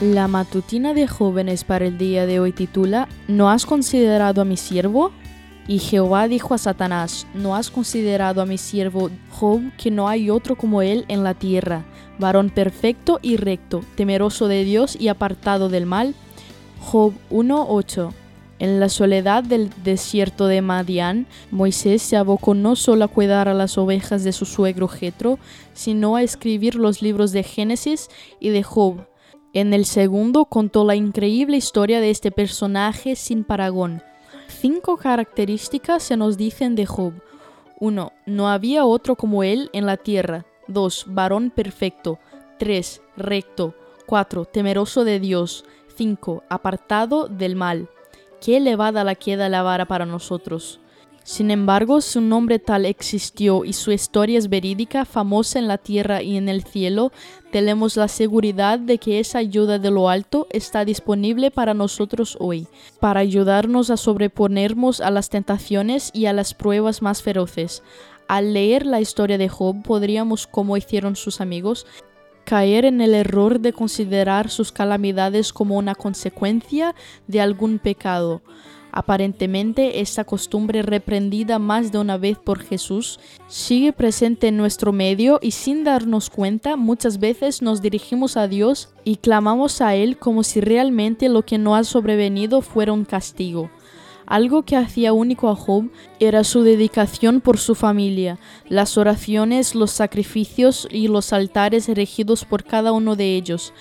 La matutina de jóvenes para el día de hoy titula ¿No has considerado a mi siervo? Y Jehová dijo a Satanás, ¿no has considerado a mi siervo Job, que no hay otro como él en la tierra, varón perfecto y recto, temeroso de Dios y apartado del mal? Job 1.8 En la soledad del desierto de Madián, Moisés se abocó no solo a cuidar a las ovejas de su suegro Jetro, sino a escribir los libros de Génesis y de Job, en el segundo contó la increíble historia de este personaje sin paragón. Cinco características se nos dicen de Job. 1. No había otro como él en la tierra. 2. Varón perfecto. 3. Recto. 4. Temeroso de Dios. 5. Apartado del mal. Qué elevada la queda la vara para nosotros. Sin embargo, su nombre tal existió y su historia es verídica, famosa en la tierra y en el cielo, tenemos la seguridad de que esa ayuda de lo alto está disponible para nosotros hoy, para ayudarnos a sobreponernos a las tentaciones y a las pruebas más feroces. Al leer la historia de Job podríamos, como hicieron sus amigos, caer en el error de considerar sus calamidades como una consecuencia de algún pecado. Aparentemente, esta costumbre reprendida más de una vez por Jesús sigue presente en nuestro medio y sin darnos cuenta muchas veces nos dirigimos a Dios y clamamos a Él como si realmente lo que no ha sobrevenido fuera un castigo. Algo que hacía único a Job era su dedicación por su familia, las oraciones, los sacrificios y los altares erigidos por cada uno de ellos.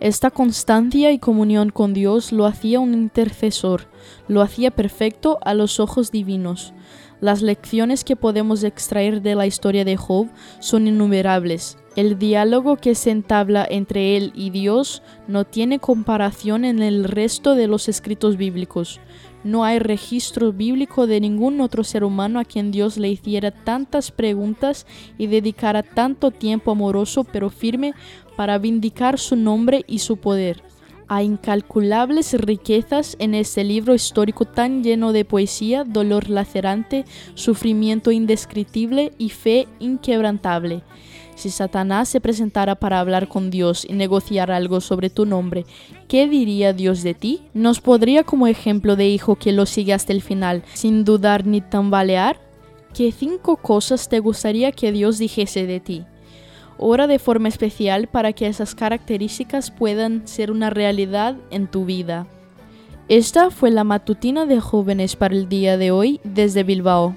Esta constancia y comunión con Dios lo hacía un intercesor, lo hacía perfecto a los ojos divinos. Las lecciones que podemos extraer de la historia de Job son innumerables. El diálogo que se entabla entre él y Dios no tiene comparación en el resto de los escritos bíblicos. No hay registro bíblico de ningún otro ser humano a quien Dios le hiciera tantas preguntas y dedicara tanto tiempo amoroso pero firme para vindicar su nombre y su poder. Hay incalculables riquezas en este libro histórico tan lleno de poesía, dolor lacerante, sufrimiento indescriptible y fe inquebrantable. Si Satanás se presentara para hablar con Dios y negociar algo sobre tu nombre, ¿qué diría Dios de ti? ¿Nos podría como ejemplo de hijo que lo sigue hasta el final, sin dudar ni tambalear? ¿Qué cinco cosas te gustaría que Dios dijese de ti? Ora de forma especial para que esas características puedan ser una realidad en tu vida. Esta fue la matutina de jóvenes para el día de hoy desde Bilbao.